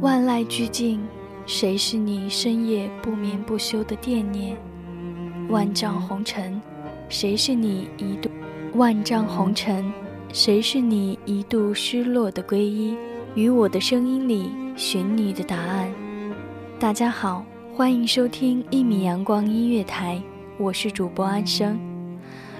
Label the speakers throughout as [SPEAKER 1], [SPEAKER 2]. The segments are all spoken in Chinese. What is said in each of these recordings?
[SPEAKER 1] 万籁俱静，谁是你深夜不眠不休的惦念？万丈红尘，谁是你一度？万丈红尘，谁是你一度失落的皈依？于我的声音里寻你的答案。大家好。欢迎收听一米阳光音乐台，我是主播安生。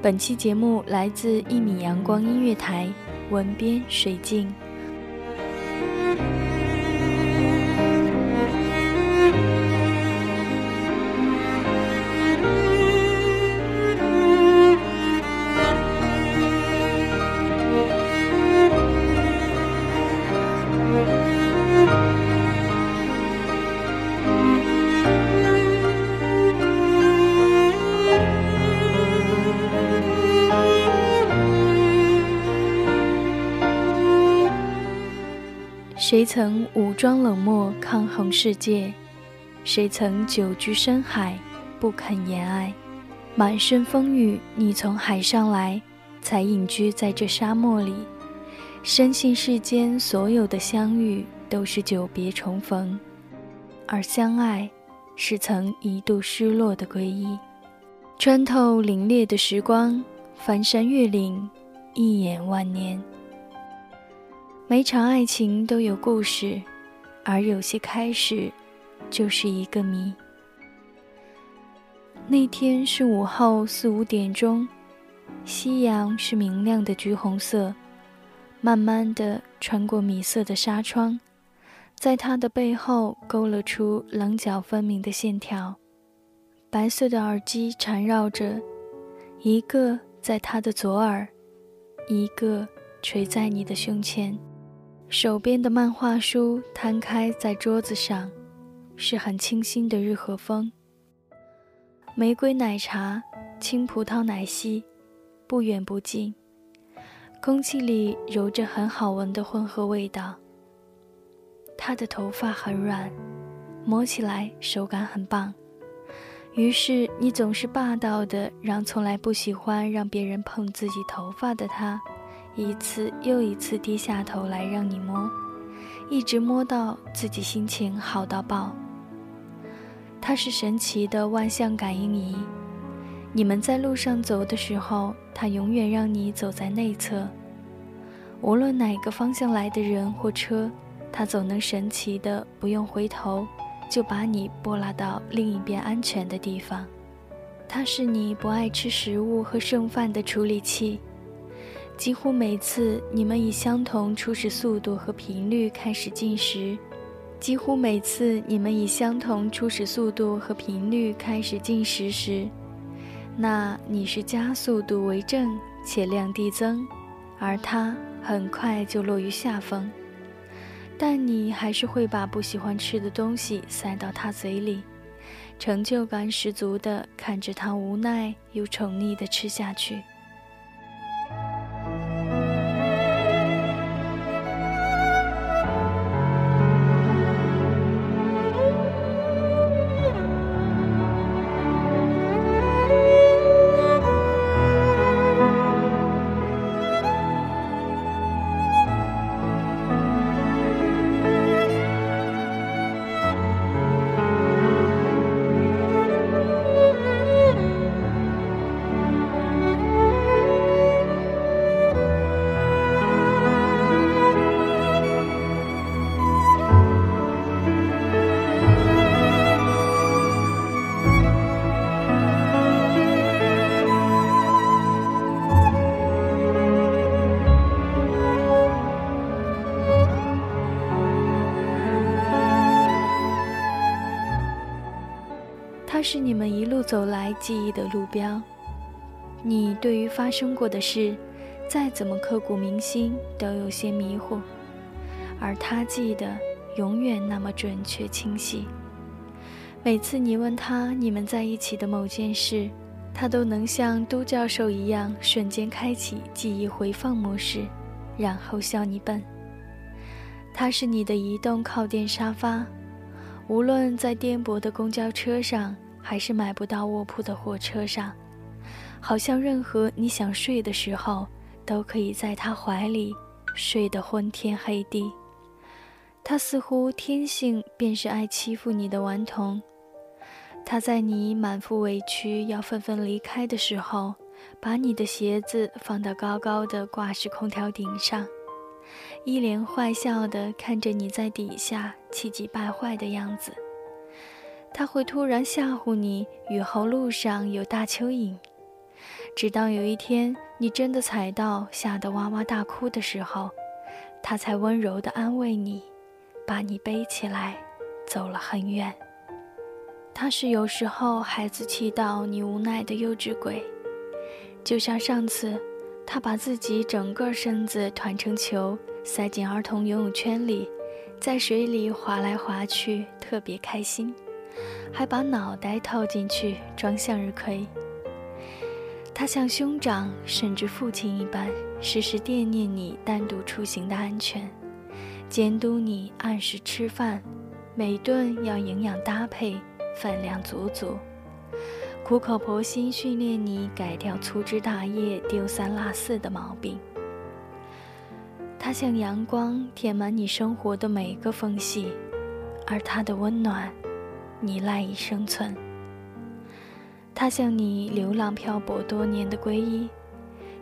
[SPEAKER 1] 本期节目来自一米阳光音乐台，文编水镜。谁曾武装冷漠抗衡世界？谁曾久居深海不肯言爱？满身风雨，你从海上来，才隐居在这沙漠里。深信世间所有的相遇都是久别重逢，而相爱是曾一度失落的皈依。穿透凛冽的时光，翻山越岭，一眼万年。每场爱情都有故事，而有些开始，就是一个谜。那天是午后四五点钟，夕阳是明亮的橘红色，慢慢的穿过米色的纱窗，在他的背后勾勒出棱角分明的线条。白色的耳机缠绕着，一个在他的左耳，一个垂在你的胸前。手边的漫画书摊开在桌子上，是很清新的日和风。玫瑰奶茶、青葡萄奶昔，不远不近。空气里揉着很好闻的混合味道。他的头发很软，摸起来手感很棒。于是你总是霸道的让从来不喜欢让别人碰自己头发的他。一次又一次低下头来让你摸，一直摸到自己心情好到爆。它是神奇的万向感应仪，你们在路上走的时候，它永远让你走在内侧。无论哪个方向来的人或车，它总能神奇的不用回头，就把你拨拉到另一边安全的地方。它是你不爱吃食物和剩饭的处理器。几乎每次你们以相同初始速度和频率开始进食，几乎每次你们以相同初始速度和频率开始进食时，那你是加速度为正且量递增，而它很快就落于下风。但你还是会把不喜欢吃的东西塞到他嘴里，成就感十足地看着他无奈又宠溺地吃下去。是你们一路走来记忆的路标。你对于发生过的事，再怎么刻骨铭心，都有些迷糊，而他记得永远那么准确清晰。每次你问他你们在一起的某件事，他都能像都教授一样瞬间开启记忆回放模式，然后笑你笨。他是你的移动靠垫沙发，无论在颠簸的公交车上，还是买不到卧铺的火车上。好像任何你想睡的时候，都可以在他怀里睡得昏天黑地。他似乎天性便是爱欺负你的顽童。他在你满腹委屈要纷纷离开的时候，把你的鞋子放到高高的挂式空调顶上，一脸坏笑地看着你在底下气急败坏的样子。他会突然吓唬你，雨后路上有大蚯蚓。直到有一天，你真的踩到，吓得哇哇大哭的时候，他才温柔地安慰你，把你背起来，走了很远。他是有时候孩子气到你无奈的幼稚鬼，就像上次，他把自己整个身子团成球，塞进儿童游泳圈里，在水里划来划去，特别开心，还把脑袋套进去装向日葵。他像兄长甚至父亲一般，时时惦念你单独出行的安全，监督你按时吃饭，每顿要营养搭配，分量足足，苦口婆心训练你改掉粗枝大叶、丢三落四的毛病。他像阳光，填满你生活的每个缝隙，而他的温暖，你赖以生存。他像你流浪漂泊多年的皈依，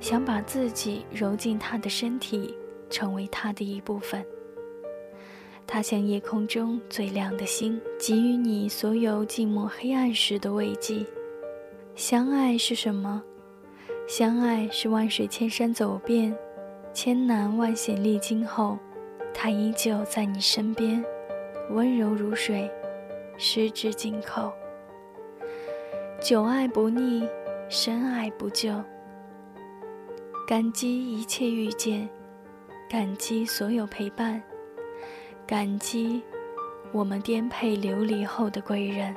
[SPEAKER 1] 想把自己揉进他的身体，成为他的一部分。他像夜空中最亮的星，给予你所有寂寞黑暗时的慰藉。相爱是什么？相爱是万水千山走遍，千难万险历经后，他依旧在你身边，温柔如水，十指紧扣。久爱不腻，深爱不旧。感激一切遇见，感激所有陪伴，感激我们颠沛流离后的贵人。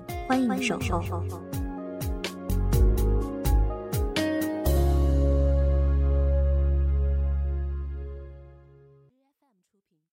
[SPEAKER 2] 欢迎守候。